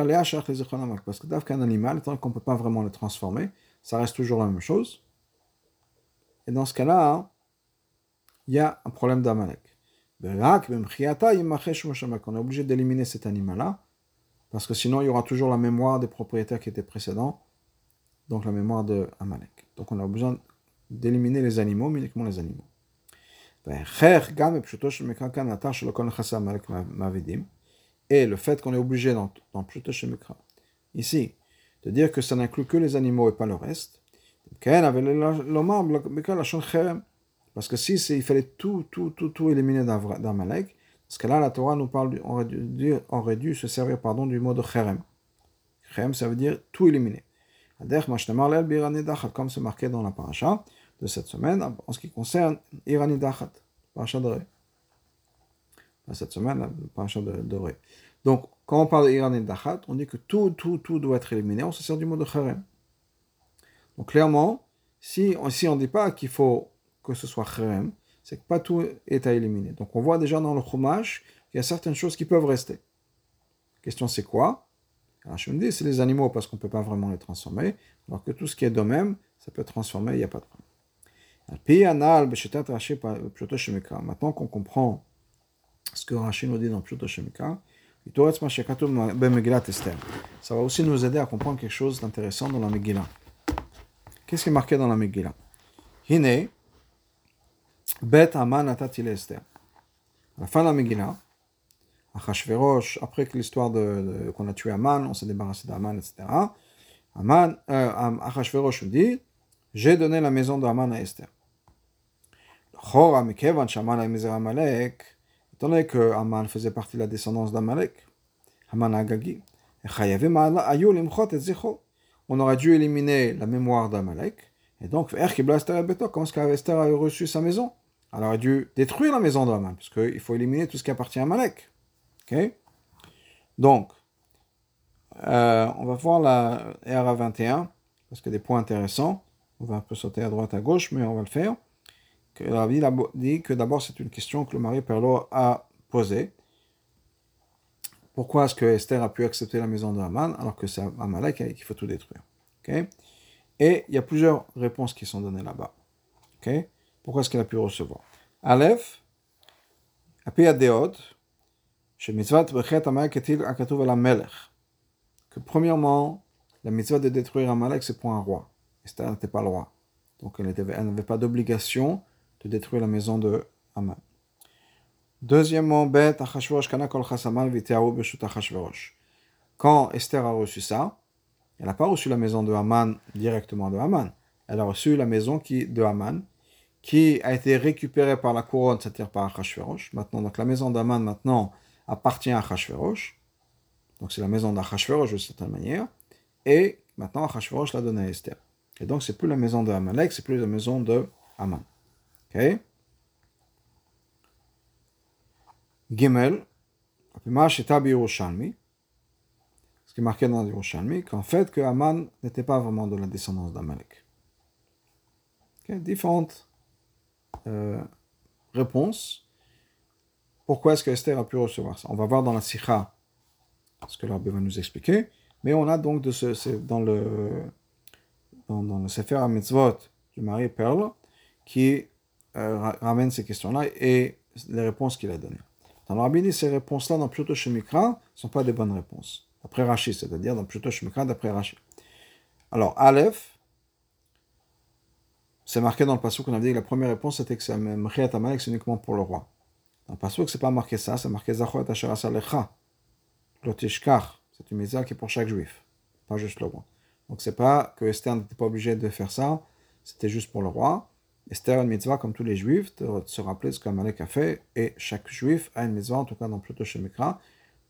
que Dav qu'un animal, tant qu'on ne peut pas vraiment le transformer, ça reste toujours la même chose. Et dans ce cas-là, il y a un problème d'Amalek. On est obligé d'éliminer cet animal-là, parce que sinon il y aura toujours la mémoire des propriétaires qui étaient précédents, donc la mémoire de Amalek. Donc on a besoin d'éliminer les animaux, mais uniquement les animaux. Et le fait qu'on est obligé dans, dans ici, de dire que ça n'inclut que les animaux et pas le reste, parce que si il fallait tout, tout, tout, tout éliminer d'Amalek, parce que là, la Torah nous parle, aurait dû, aurait dû se servir pardon, du mot de cherem. Cherem, ça veut dire tout éliminer. Comme c'est marqué dans la paracha, de cette semaine en ce qui concerne Irani Dachat, Parashat de Cette semaine, Parashat de Ré. Donc, quand on parle d'Irani Dachat, on dit que tout, tout, tout doit être éliminé, on se sert du mot de Kharem. Donc, clairement, si, on ne dit pas qu'il faut que ce soit Kharem, c'est que pas tout est à éliminer. Donc, on voit déjà dans le Chumash qu'il y a certaines choses qui peuvent rester. La question, c'est quoi? Rachid nous dit c'est les animaux parce qu'on ne peut pas vraiment les transformer, alors que tout ce qui est d'eux-mêmes, ça peut être transformé, il n'y a pas de problème. Maintenant qu'on comprend ce que Rachid nous dit dans Pshuto Shemika, ça va aussi nous aider à comprendre quelque chose d'intéressant dans la Megillah. Qu'est-ce qui est marqué dans la Megillah? Hine, Bet Aman Atatil Esther. À la fin de la Megillah, Achashverosh, après que l'histoire de, qu'on a tué Aman, on s'est débarrassé d'Aman, etc. Aman, euh, Achashverosh dit J'ai donné la maison d'Aman à Esther. Chora Mekevan Shaman Amalek, étant donné que Aman faisait partie de la descendance d'Amalek, Aman Agagi, on aurait dû éliminer la mémoire d'Amalek, et donc, comment est-ce qu'Esther a reçu sa maison? Elle aurait dû détruire la maison d'Aman, parce qu'il faut éliminer tout ce qui appartient à Amalek. Ok? Donc, euh, on va voir la RA 21, parce qu'il y a des points intéressants. On va un peu sauter à droite, à gauche, mais on va le faire que la Bible dit que d'abord c'est une question que le mari Perlo a posée. Pourquoi est-ce que Esther a pu accepter la maison de Haman alors que c'est Amalek qu'il faut tout détruire Et il y a plusieurs réponses qui sont données là-bas. Pourquoi est-ce qu'elle a pu recevoir? Aleph, Deod, chez Mitzvah que premièrement, la mitzvah de détruire Amalek, c'est pour un roi. Esther n'était pas le roi. Donc elle n'avait pas d'obligation de détruire la maison de Haman. Deuxièmement, Quand Esther a reçu ça, elle n'a pas reçu la maison de Haman directement de Haman. Elle a reçu la maison qui, de Haman, qui a été récupérée par la couronne, c'est-à-dire par Achashverosh. Maintenant, donc la maison d'Haman maintenant appartient à Achashverosh. Donc c'est la maison d'Achashverosh de certaine manière. Et maintenant Achashverosh l'a donnée à Esther. Et donc c'est plus la maison de Hamalek, c'est plus la maison de Haman. Ok Gimel, ce qui est marqué dans Yerushalmi, qu'en fait, que Aman n'était pas vraiment de la descendance d'Amalek. Okay? Différentes euh, réponses. Pourquoi est-ce que Esther a pu recevoir ça? On va voir dans la Sikha ce que l'Arbe va nous expliquer. Mais on a donc dans le dans, le Sefer Mitzvot du mari Perle qui ramène ces questions-là et les réponses qu'il a données. Dans le ces réponses-là dans Pshuto Shemikra ne sont pas des bonnes réponses. D'après Rashi, c'est-à-dire dans Pshuto Shemikra d'après Rashi. Alors, Aleph, c'est marqué dans le passage qu'on a dit que la première réponse c'était que c'est c'est uniquement pour le roi. Dans le passage, c'est pas marqué ça, c'est marqué Zachot Asher Lecha. Lotishkach, c'est une mise qui est pour chaque juif, pas juste le roi. Donc c'est pas que Esther n'était pas obligé de faire ça, c'était juste pour le roi. Esther a une mitzvah comme tous les juifs, de se rappeler ce qu'Amalek a fait, et chaque juif a une mitzvah, en tout cas dans Pluto Shemikra,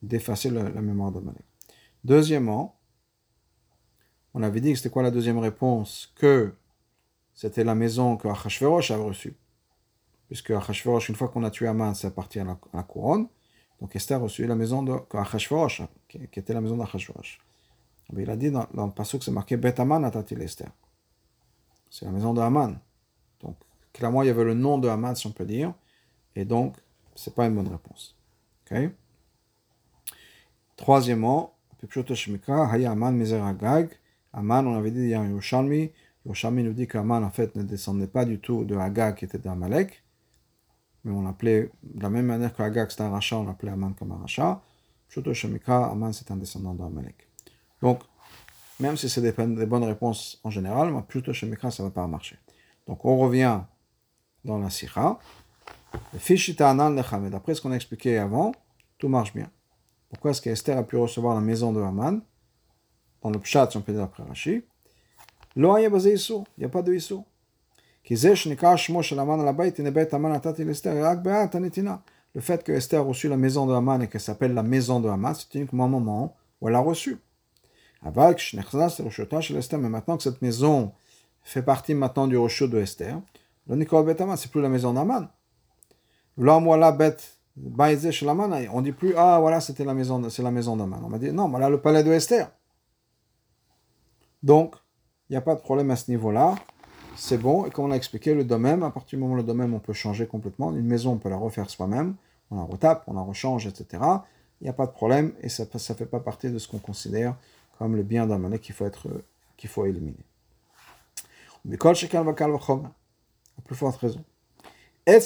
d'effacer la, mémoire d'Amalek. Deuxièmement, on avait dit que c'était quoi la deuxième réponse? Que c'était la maison que Achashverosh avait reçue. Puisque Achashverosh, une fois qu'on a tué Aman, ça appartient à la, couronne. Donc Esther a reçu la maison de Achashverosh, qui, était la maison d'Achashverosh. Il a dit dans, le passage que c'est marqué Bet Aman Esther. C'est la maison de Haman. Donc, clairement, il y avait le nom de Haman, si on peut dire. Et donc, ce n'est pas une bonne réponse. Ok? Troisièmement, Haman, on avait dit, il y a nous dit qu'Haman, en fait, ne descendait pas du tout de Hagag, qui était d'Amalek. Mais on l'appelait, de la même manière que Hagag, c'était un rachat, on l'appelait Haman comme un rachat. Pshuto Haman, c'est un descendant d'Amalek. Donc, même si c'est des, bonnes réponses en général, Pshuto Shemika, ça ne va pas marcher. Donc on revient dans la Sikha. D'après ce qu'on a expliqué avant, tout marche bien. Pourquoi est-ce qu'Esther a pu recevoir la maison de Haman Dans le Pshat, si on peut dire après Rashi? Il n'y a pas de Issou. Le fait que Esther a reçu la maison de Haman et qu'elle s'appelle la maison de Haman, c'est uniquement un moment où elle a reçu. Mais maintenant que cette maison fait partie maintenant du Rochot de Esther. Le Nicole Betaman, c'est plus la maison d'Aman. La bête, chez l'Aman, on dit plus, ah, voilà, c'était la maison, c'est la maison d'Aman. On m'a dit, non, voilà le palais de Esther. Donc, il n'y a pas de problème à ce niveau-là. C'est bon. Et comme on a expliqué, le domaine, à partir du moment où le domaine, on peut changer complètement. Une maison, on peut la refaire soi-même. On la retape, on la rechange, etc. il n'y a pas de problème et ça ne fait pas partie de ce qu'on considère comme le bien d'Amalek qu'il faut, être, qu'il faut éliminer. Mais quand à plus forte raison. Et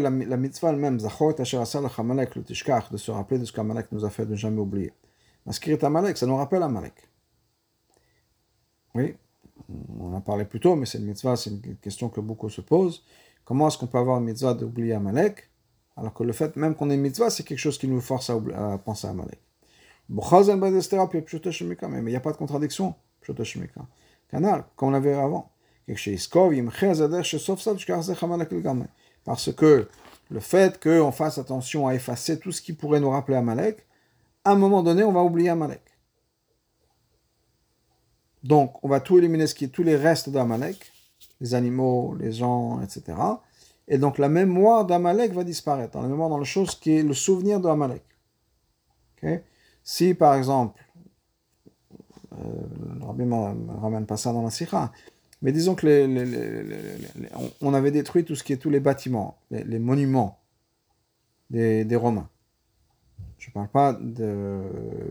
la, la mitzvah elle-même, et Amalek, le Tishkach, de se rappeler de ce qu'Amalek nous a fait, de ne jamais oublier. Maskirit Amalek, ça nous rappelle Amalek. Oui, on en parlé plus tôt, mais c'est une mitzvah, c'est une question que beaucoup se posent. Comment est-ce qu'on peut avoir une mitzvah d'oublier Amalek alors que le fait même qu'on ait une mitzvah, c'est quelque chose qui nous force à, à penser à Amalek. Mais il n'y a pas de contradiction. Canal, comme on l'avait avant. Parce que le fait qu'on fasse attention à effacer tout ce qui pourrait nous rappeler Amalek, à un moment donné, on va oublier Amalek. Donc, on va tout éliminer, ce qui est tous les restes d'Amalek, les animaux, les gens, etc. Et donc, la mémoire d'Amalek va disparaître. la mémoire dans la chose qui est le souvenir d'Amalek. Si, par exemple, euh, le ramène pas ça dans la sikha, mais disons que les, on avait détruit tout ce qui est tous les bâtiments, les, monuments des, Romains. Je ne parle pas de,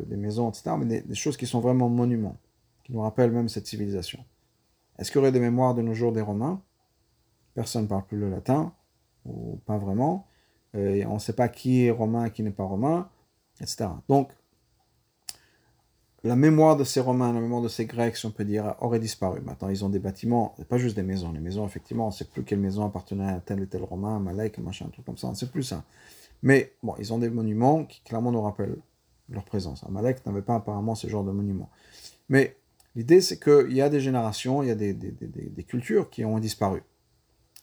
des maisons, etc., mais des, choses qui sont vraiment monuments, qui nous rappellent même cette civilisation. Est-ce qu'il y aurait des mémoires de nos jours des Romains? Personne ne parle plus le latin, ou pas vraiment. Et on ne sait pas qui est romain et qui n'est pas romain, etc. Donc, la mémoire de ces Romains, la mémoire de ces Grecs, si on peut dire, aurait disparu. Maintenant, ils ont des bâtiments, pas juste des maisons. Les maisons, effectivement, on ne sait plus quelle maison appartenait à tel ou tel Romain, Malek, machin, truc comme ça, on ne sait plus ça. Mais bon, ils ont des monuments qui clairement nous rappellent leur présence. Amalek n'avait pas apparemment ce genre de monuments. Mais l'idée, c'est qu'il y a des générations, il y a des, cultures qui ont disparu.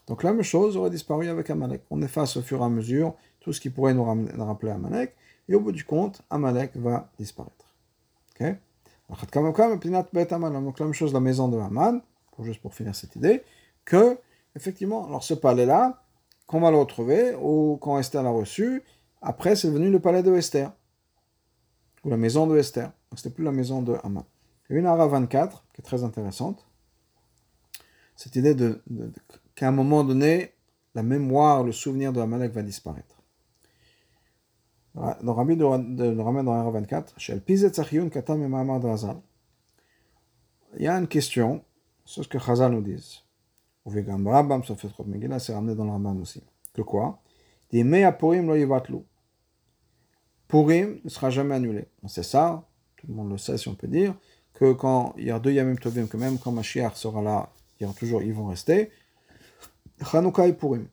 Donc la même chose aurait disparu avec Amalek. On efface au fur et à mesure tout ce qui pourrait nous rappeler Amalek, et au bout du compte, Amalek va disparaître. Donc la même chose la maison de Haman, juste pour finir cette idée, que, effectivement, alors ce palais-là, qu'on va le retrouver, ou quand Esther l'a reçu, après c'est devenu le palais de Esther, ou la maison de Esther. Donc c'était plus la maison de Haman. Une Ara 24, qui est très intéressante, cette idée de, qu'à un moment donné, la mémoire, le souvenir de Amalek va disparaître. Dans Rabbi le ramène dans r 24, il y a une question sur ce que Chazal nous Megillah, c'est ramené dans le Rambam aussi. Que quoi? Des Mea Purim lo. Purim ne sera jamais annulé. On sait ça, tout le monde le sait si on peut dire, que quand il y a deux Yamim Tovim, que même quand Mashiach sera là, il y aura toujours, ils vont rester. Chanukah et Purim.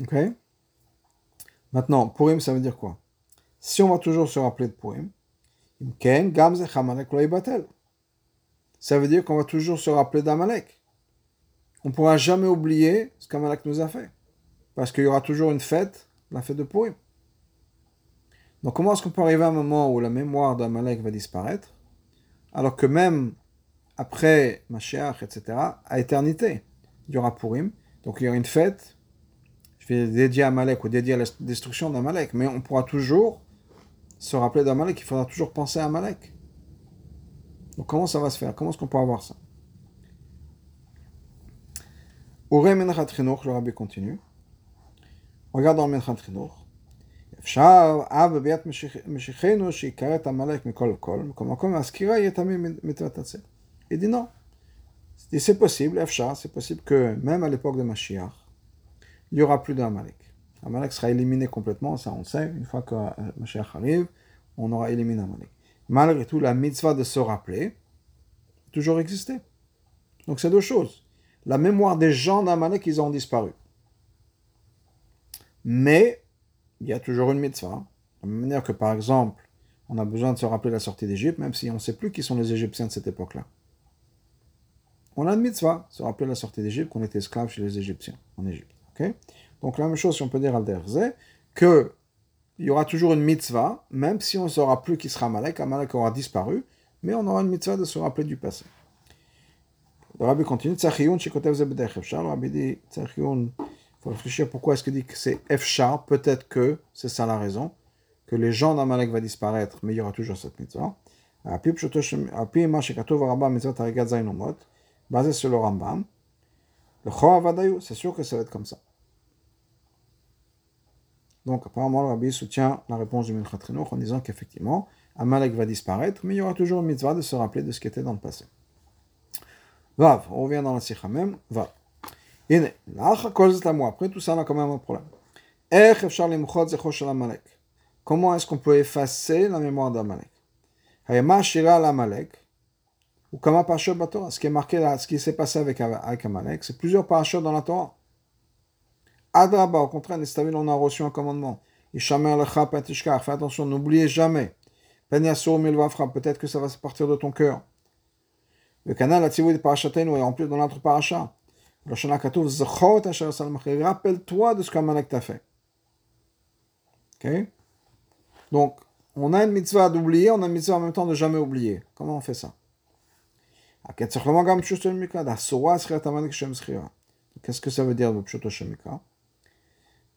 Ok? Maintenant, Purim, ça veut dire quoi? Si on va toujours se rappeler de Purim, ça veut dire qu'on va toujours se rappeler d'Amalek. On ne pourra jamais oublier ce qu'Amalek nous a fait. Parce qu'il y aura toujours une fête, la fête de Purim. Donc comment est-ce qu'on peut arriver à un moment où la mémoire d'Amalek va disparaître, alors que même après Mashiach, etc., à éternité, il y aura Purim, donc il y aura une fête dédié à Malek ou dédié à la destruction d'Amalek, mais on pourra toujours se rappeler d'Amalek, il faudra toujours penser à Amalek. Donc comment ça va se faire Comment est-ce qu'on peut avoir ça Ure Menchat Chinour, le rabbi continue. Regarde dans Menchat Chinour. אפשר אב בביאת משיחנו שיקרא את עמלק מכל וכל, מקום מקום והסקירה יהיה תמיד מצוות הצל. Il dit non. C'est possible, אפשר, c'est possible que même à l'époque de Mashiach, il n'y aura plus d'Amalek. Amalek sera éliminé complètement, ça on sait, une fois que euh, Mashiach arrive, on aura éliminé Amalek. Malgré tout, la mitzvah de se rappeler toujours existé. Donc c'est deux choses. La mémoire des gens d'Amalek, ils ont disparu. Mais il y a toujours une mitzvah. De la manière que par exemple, on a besoin de se rappeler la sortie d'Égypte, même si on ne sait plus qui sont les Égyptiens de cette époque-là. On a une mitzvah, se rappeler la sortie d'Égypte, qu'on était esclave chez les Égyptiens, en Égypte. Donc la même chose, si on peut dire al que il y aura toujours une mitzvah, même si on ne saura plus qui sera Malek, Amalek aura disparu, mais on aura une mitzvah de se rappeler du passé. Le rabbi continue, le rabbi dit, il faut réfléchir pourquoi est-ce qu'il dit que c'est Efshar, peut-être que c'est ça la raison, que les gens d'Amalek vont disparaître, mais il y aura toujours cette mitzvah. Basé sur le Rambam, le c'est sûr que ça va être comme ça. Donc apparemment, le rabbi soutient la réponse du Minchat en disant qu'effectivement, Amalek va disparaître, mais il y aura toujours une mitzvah de se rappeler de ce qui était dans le passé. Vav, on revient dans la sikha même, Vav. Après tout ça, on a quand même un problème. Comment est-ce qu'on peut effacer la mémoire d'Amalek? Ou. Ce qui est marqué là, ce qui s'est passé avec, avec Amalek, c'est plusieurs parachutes dans la Torah. Adraba, au contraire, on a reçu un commandement. Fais attention, n'oubliez jamais. Peut-être que ça va partir de ton cœur. Le canal Atzivou de Parashatenu est rempli dans notre parachat. Le Shana Katouf, Zechot. Rappelle-toi de ce qu'Amalek t'a fait. Ok? Donc, on a une mitzvah d'oublier, on a une mitzvah en même temps de jamais oublier. Comment on fait ça? Qu'est-ce que ça veut dire le Shemika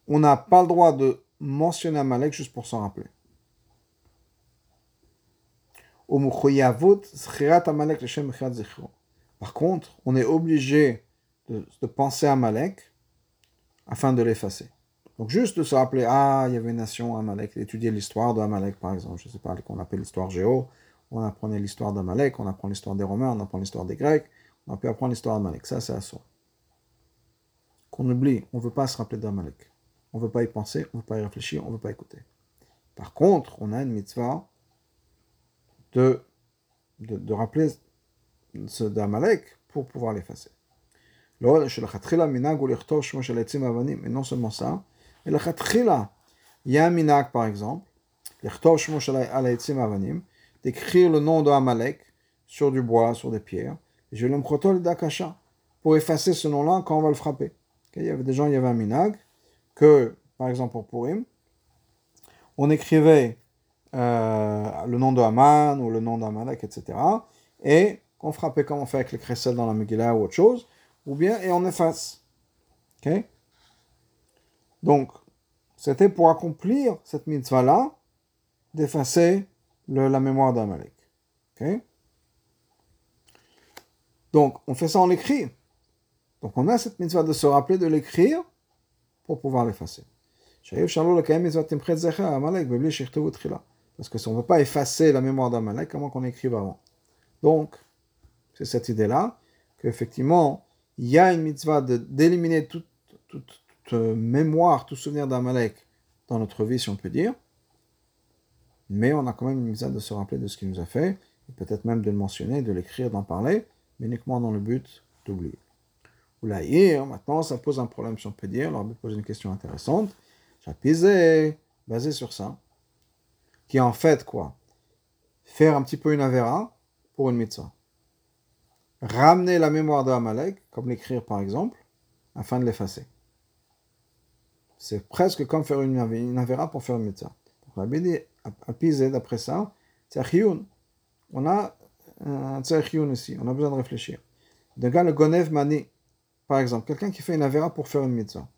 On n'a pas le droit de mentionner Amalek juste pour s'en rappeler. Par contre, on est obligé de, penser à Amalek afin de l'effacer. Donc juste de se rappeler, ah, il y avait une nation Amalek, d'étudier l'histoire d'Amalek par exemple, je ne sais pas, qu'on appelle l'histoire Géo, on apprenait l'histoire d'Amalek, on apprend l'histoire des Romains, on apprend l'histoire des Grecs, on a pu apprendre l'histoire d'Amalek. Ça, c'est à soi. Qu'on oublie, on ne veut pas se rappeler d'Amalek. On ne veut pas y penser, on ne veut pas y réfléchir, on ne veut pas écouter. Par contre, on a une mitzvah de, de, rappeler ce d'Amalek pour pouvoir l'effacer. Et non seulement ça, mais il y a un minag par exemple, d'écrire le nom de Amalek sur du bois, sur des pierres. Je le d'Akasha pour effacer ce nom-là quand on va le frapper. il y avait des gens, il y avait un minag que, par exemple pour Purim, on écrivait euh, le nom de Haman ou le nom d'Amalek, etc. Et qu'on frappait comme on fait avec les crécelles dans la Megillah ou autre chose, ou bien et on efface. ok? Donc, c'était pour accomplir cette mitzvah-là d'effacer la mémoire d'Amalek. Donc, on fait ça en écrit. Donc, on a cette mitzvah de se rappeler de l'écrire pour pouvoir l'effacer. Parce qu'on ne peut pas effacer la mémoire d'Amalek comment qu'on écrive avant. Donc, c'est cette idée-là, qu'effectivement, il y a une mitzvah d'éliminer toute, toute, toute, mémoire, tout souvenir d'Amalek dans notre vie, si on peut dire mais on a quand même une mise de se rappeler de ce qu'il nous a fait, et peut-être même de le mentionner, de l'écrire, d'en parler, mais uniquement dans le but d'oublier. Ou là, hier, maintenant, ça pose un problème, si on peut dire. Alors, pose une question intéressante. J'ai basé sur ça, qui est en fait quoi Faire un petit peu une avéra pour une mitzvah. Ramener la mémoire d'Amalek, comme l'écrire par exemple, afin de l'effacer. C'est presque comme faire une, une avéra pour faire une mitzvah. Donc, la dit à d'après ça, On a un tzachiyun ici, on a besoin de réfléchir. D'un gars, le gonev mani, par exemple, quelqu'un qui fait une avera pour faire une mitzvah.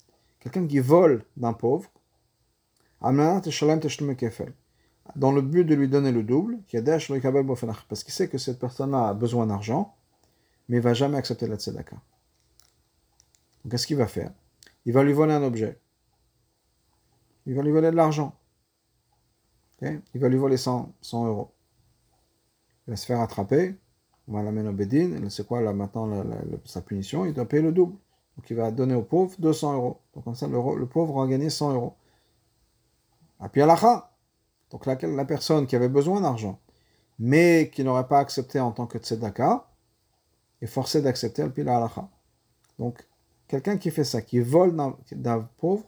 Quelqu'un qui vole d'un pauvre, dans le but de lui donner le double, parce qu'il sait que cette personne-là a besoin d'argent, mais il ne va jamais accepter la tzedaka. Qu'est-ce qu'il va faire? Il va lui voler un objet. Il va lui voler de l'argent. Il va lui voler 100, 100 euros. Il va se faire attraper. On va l'amener au Bédine. C'est quoi là maintenant sa punition Il doit payer le double. Donc il va donner au pauvre 200 euros. Donc comme ça, le, pauvre va gagner 100 euros. À Pialacha. Donc la, personne qui avait besoin d'argent, mais qui n'aurait pas accepté en tant que tzedaka, est forcé d'accepter le Pialacha. Donc quelqu'un qui fait ça, qui vole d'un pauvre,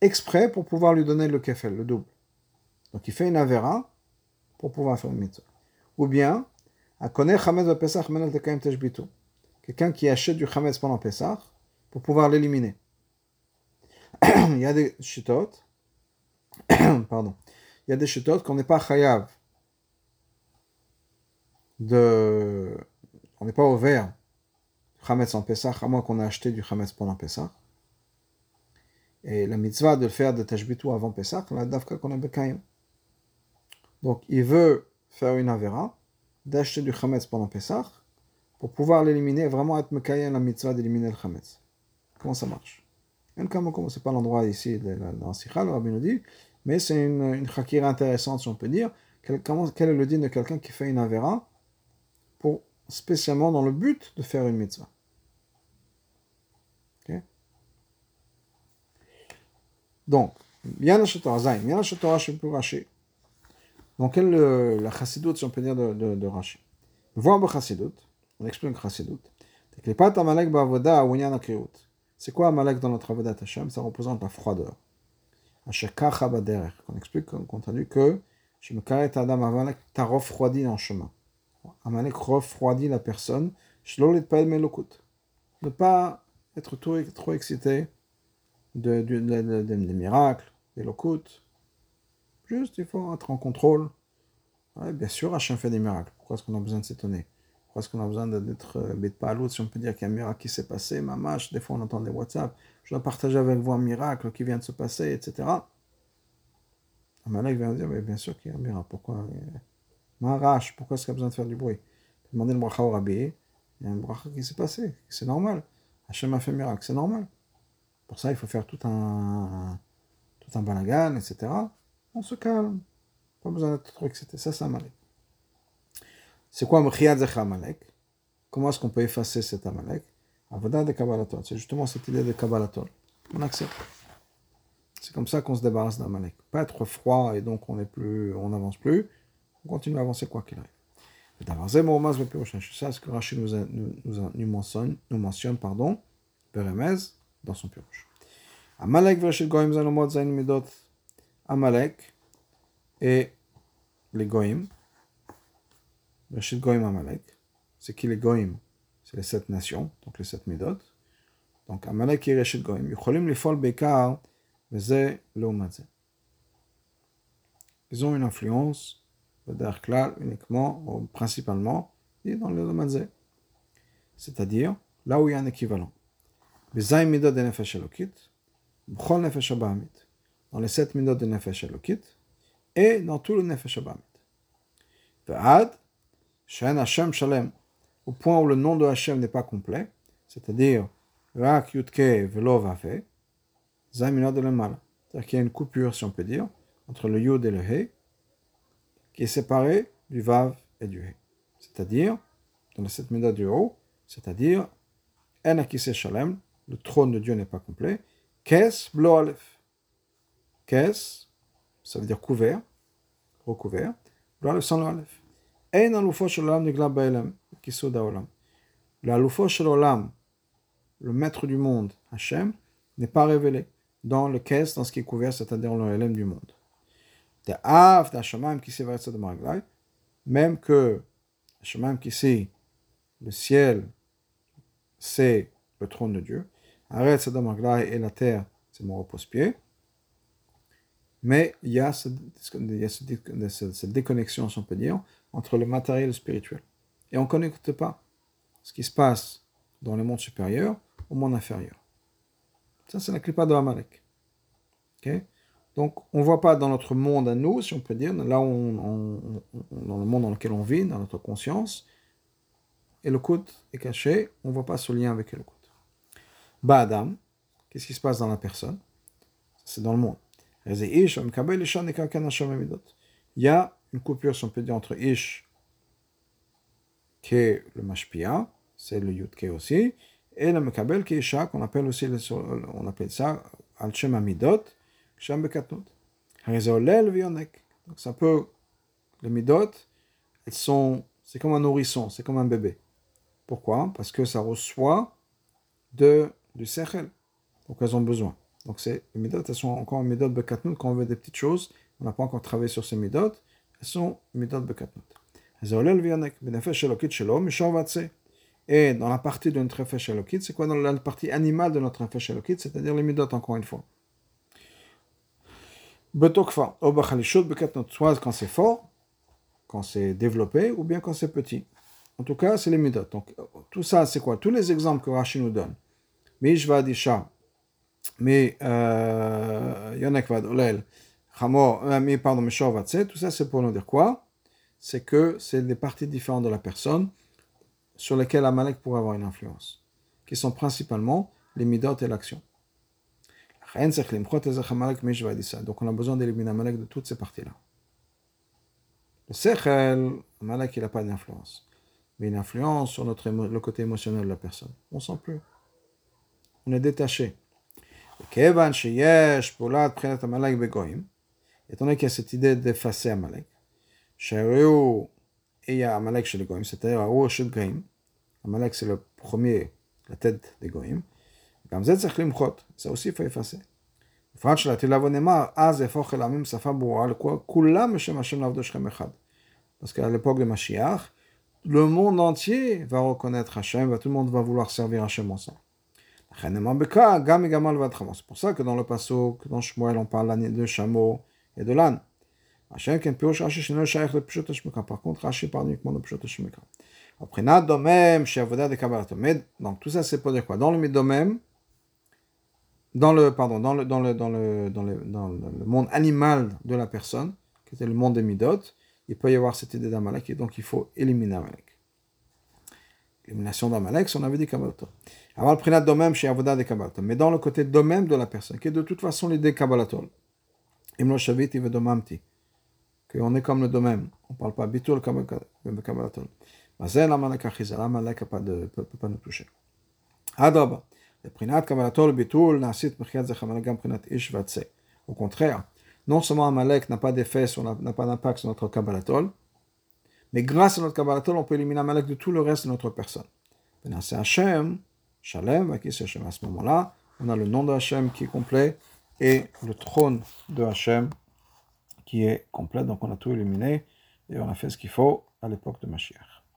exprès pour pouvoir lui donner le kefel, le double. Donc il fait une avera pour pouvoir faire une mitzvah. Ou bien, quelqu'un qui achète du chametz pendant Pesach pour pouvoir l'éliminer. il y a des chitotes, pardon, il y a des chitotes qu'on n'est pas chayav de, on n'est pas ouvert chametz en Pesach, à moins qu'on ait acheté du chametz pendant Pesach. Et la mitzvah de le faire de tashbitu avant Pesach, la dafka qu'on a bekayim. Donc, il veut faire une avera, d'acheter du chametz pendant Pessah, pour pouvoir l'éliminer, vraiment être mekayen la mitzvah d'éliminer le chametz. Comment ça marche? C'est pas l'endroit ici dans Sikha, le rabbi nous dit, mais c'est une, une khakira intéressante, si on peut dire. Quel, comment, quel est le din de quelqu'un qui fait une avera pour, spécialement dans le but de faire une mitzvah? Donc, Yana Shetorah Zayn, Yana Shetorah Shepur Rashi. Donc, quelle est la chassidut, si on peut dire, de, de, de Rashi? Voir chassidut, on explique chassidut. C'est quoi Amalek dans notre Avodat Hashem? Ça représente la froideur. On explique, on traduit que je me Adam Amalek, t'as refroidi en chemin. Amalek refroidit la personne. Ne pas être trop, trop excité de, de, de, des miracles, des locuts. Juste, il faut être en contrôle. bien sûr, Hachem fait des miracles. Pourquoi est-ce qu'on a besoin de s'étonner? Pourquoi est-ce qu'on a besoin d'être euh, bête pas à l'autre? Si on peut dire qu'il y a un miracle qui s'est passé, mamache, des fois on entend des WhatsApp, je dois partager avec vous un miracle qui vient de se passer, etc. Amalek vient dire, mais bien sûr qu'il y a un miracle. Pourquoi Marash, pourquoi est-ce qu'il y a besoin de faire du bruit? Demandez le bracha au rabbi, il y a un bracha qui s'est passé, c'est normal. Hachem a fait un miracle, c'est normal. Pour ça, il faut faire tout un, tout un balagan, etc. On se calme. Pas besoin d'être trop excité. Ça, c'est Amalek. C'est quoi Mechiyad Amalek? Comment est-ce qu'on peut effacer cet Amalek? Avodah de. C'est justement cette idée de Kabbalatol. On accepte. C'est comme ça qu'on se débarrasse d'Amalek. Pas être froid et donc on plus, n'avance plus. On continue à avancer quoi qu'il arrive. C'est ce que Rachid nous, nous, nous, mentionne, nous mentionne, pardon, Beremez, dans son piroche. Amalek Vreshit Goim Zalomot Zain Midot. Amalek et les Goim. Vreshit Goim Amalek. C'est qui les Goim C'est les sept nations, donc les sept Midot. Donc Amalek et Reshit Goim. Yucholim Lifol Bekar Veze Leomadze. Ils ont une influence, clair, uniquement, ou principalement, et dans le Leomadze. C'est-à-dire là où il y a un équivalent. Bezaim midot de nefesh elokit, b'chol nefesh abamit, dans les sept midot de nefesh elokit, et dans tout le nefesh abamit. Ve'ad, shen Hashem shalem, au point où le nom de Hashem n'est pas complet, c'est-à-dire rak yutke velo vafe, zaim midot de lemala. C'est-à-dire qu'il y a une coupure, si on peut dire, entre le yud et le he, qui est séparé du vav et du he. C'est-à-dire, dans les sept midot du haut, c'est-à-dire, en shalem, le trône de Dieu n'est pas complet. Kes blo alef. Kes, ça veut dire couvert, recouvert. Sans le alef. Ein alufo shel olam nigla ba'elam, kisud olam. Le alufo shel olam, le maître du monde, Hachem, n'est pas révélé dans le kes, dans ce qui est couvert, c'est-à-dire le LM du monde. Même que Hashemaim qui sait le ciel, c'est le trône de Dieu. Arrête et la terre, c'est mon repose-pied. Mais il y a, cette, déconnexion, si on peut dire, entre le matériel et le spirituel. Et on ne connecte pas ce qui se passe dans le monde supérieur au monde inférieur. Ça, c'est la clipa de Amalek. Donc, on ne voit pas dans notre monde à nous, si on peut dire, là dans le monde dans lequel on vit, dans notre conscience, et le est caché, on ne voit pas ce lien avec le coude. Ba'adam, qu'est-ce qui se passe dans la personne? C'est dans le monde. Il y a une coupure, si on peut dire, entre Ish, qui est le Mashpia, c'est le Yud aussi, et le Mekabel, qui est Isha, qu'on appelle aussi, on appelle ça Al-Shem Amidot, Shem Bekatnut. Donc ça peut, les Midot, elles sont, c'est comme un nourrisson, c'est comme un bébé. Pourquoi? Parce que ça reçoit de du sechel. Donc elles ont besoin. Donc c'est les médotes, elles sont encore médotes bekatnout quand on veut des petites choses. On n'a pas encore travaillé sur ces médotes. Elles sont médotes bekatnout. Et dans la partie de notre nefesh elokit, c'est quoi dans la partie animale de notre nefesh elokit, c'est-à-dire les médotes encore une fois? Soit quand c'est fort, quand c'est développé, ou bien quand c'est petit. En tout cas, c'est les médotes. Donc tout ça, c'est quoi? Tous les exemples que Rachid nous donne Mishvad Isha, mais Yonekvad Olel, Hamor, mais pardon, Meshorvatse, tout ça c'est pour nous dire quoi? C'est que c'est des parties différentes de la personne sur lesquelles Amalek pourrait avoir une influence, qui sont principalement les midot et l'action. Donc on a besoin d'éliminer Amalek de toutes ces parties-là. Le Sechel, Amalek, il n'a pas d'influence. Mais une influence sur notre le côté émotionnel de la personne. On ne sent plus. On est détaché. Étant donné qu'il y a cette idée d'effacer Amalek, Amalek c'est-à-dire Amalek c'est le premier, la tête des Goïm. Aussi, il faut effacer. Parce qu'à l'époque de Mashiach, le monde entier va reconnaître Hachem, tout le monde va vouloir servir Hachem ensemble. C'est pour ça que dans le passage, dans Shmuel, on parle de chameau et de l'âne. Par contre, Rashi parle uniquement de Pshut. Après, Domem, chez Avoda de. Donc, tout ça, c'est pour dire quoi? Dans le Midomem, dans le, pardon, dans le, dans le, dans le, dans le, dans le monde animal de la personne, qui était le monde des Midot, il peut y avoir cette idée d'Amalek, donc il faut éliminer Amalek. L'élimination d'Amalek, on avait dit Kabbalato. Avant le prinat domem chez Avoda de Kabbalato. Mais dans le côté domem de la personne, qui est de toute façon l'idée Kabbalatol. Imlo Shavit Domamti. Qu'on est comme le domem. On ne parle pas bitul Kabbalatol. Mazel Amalek Achizal. Amalek ne peut pas nous toucher. Adraba. Au contraire, non seulement Amalek n'a pas d'effet, n'a pas d'impact sur notre Kabbalatol, mais grâce à notre Kabbalatol, on peut éliminer Amalek de tout le reste de notre personne. C'est Hachem, Shalem, qui c'est Hachem à ce moment-là, on a le nom de Hachem qui est complet et le trône de Hachem qui est complet, donc on a tout éliminé et on a fait ce qu'il faut à l'époque de Mashiach.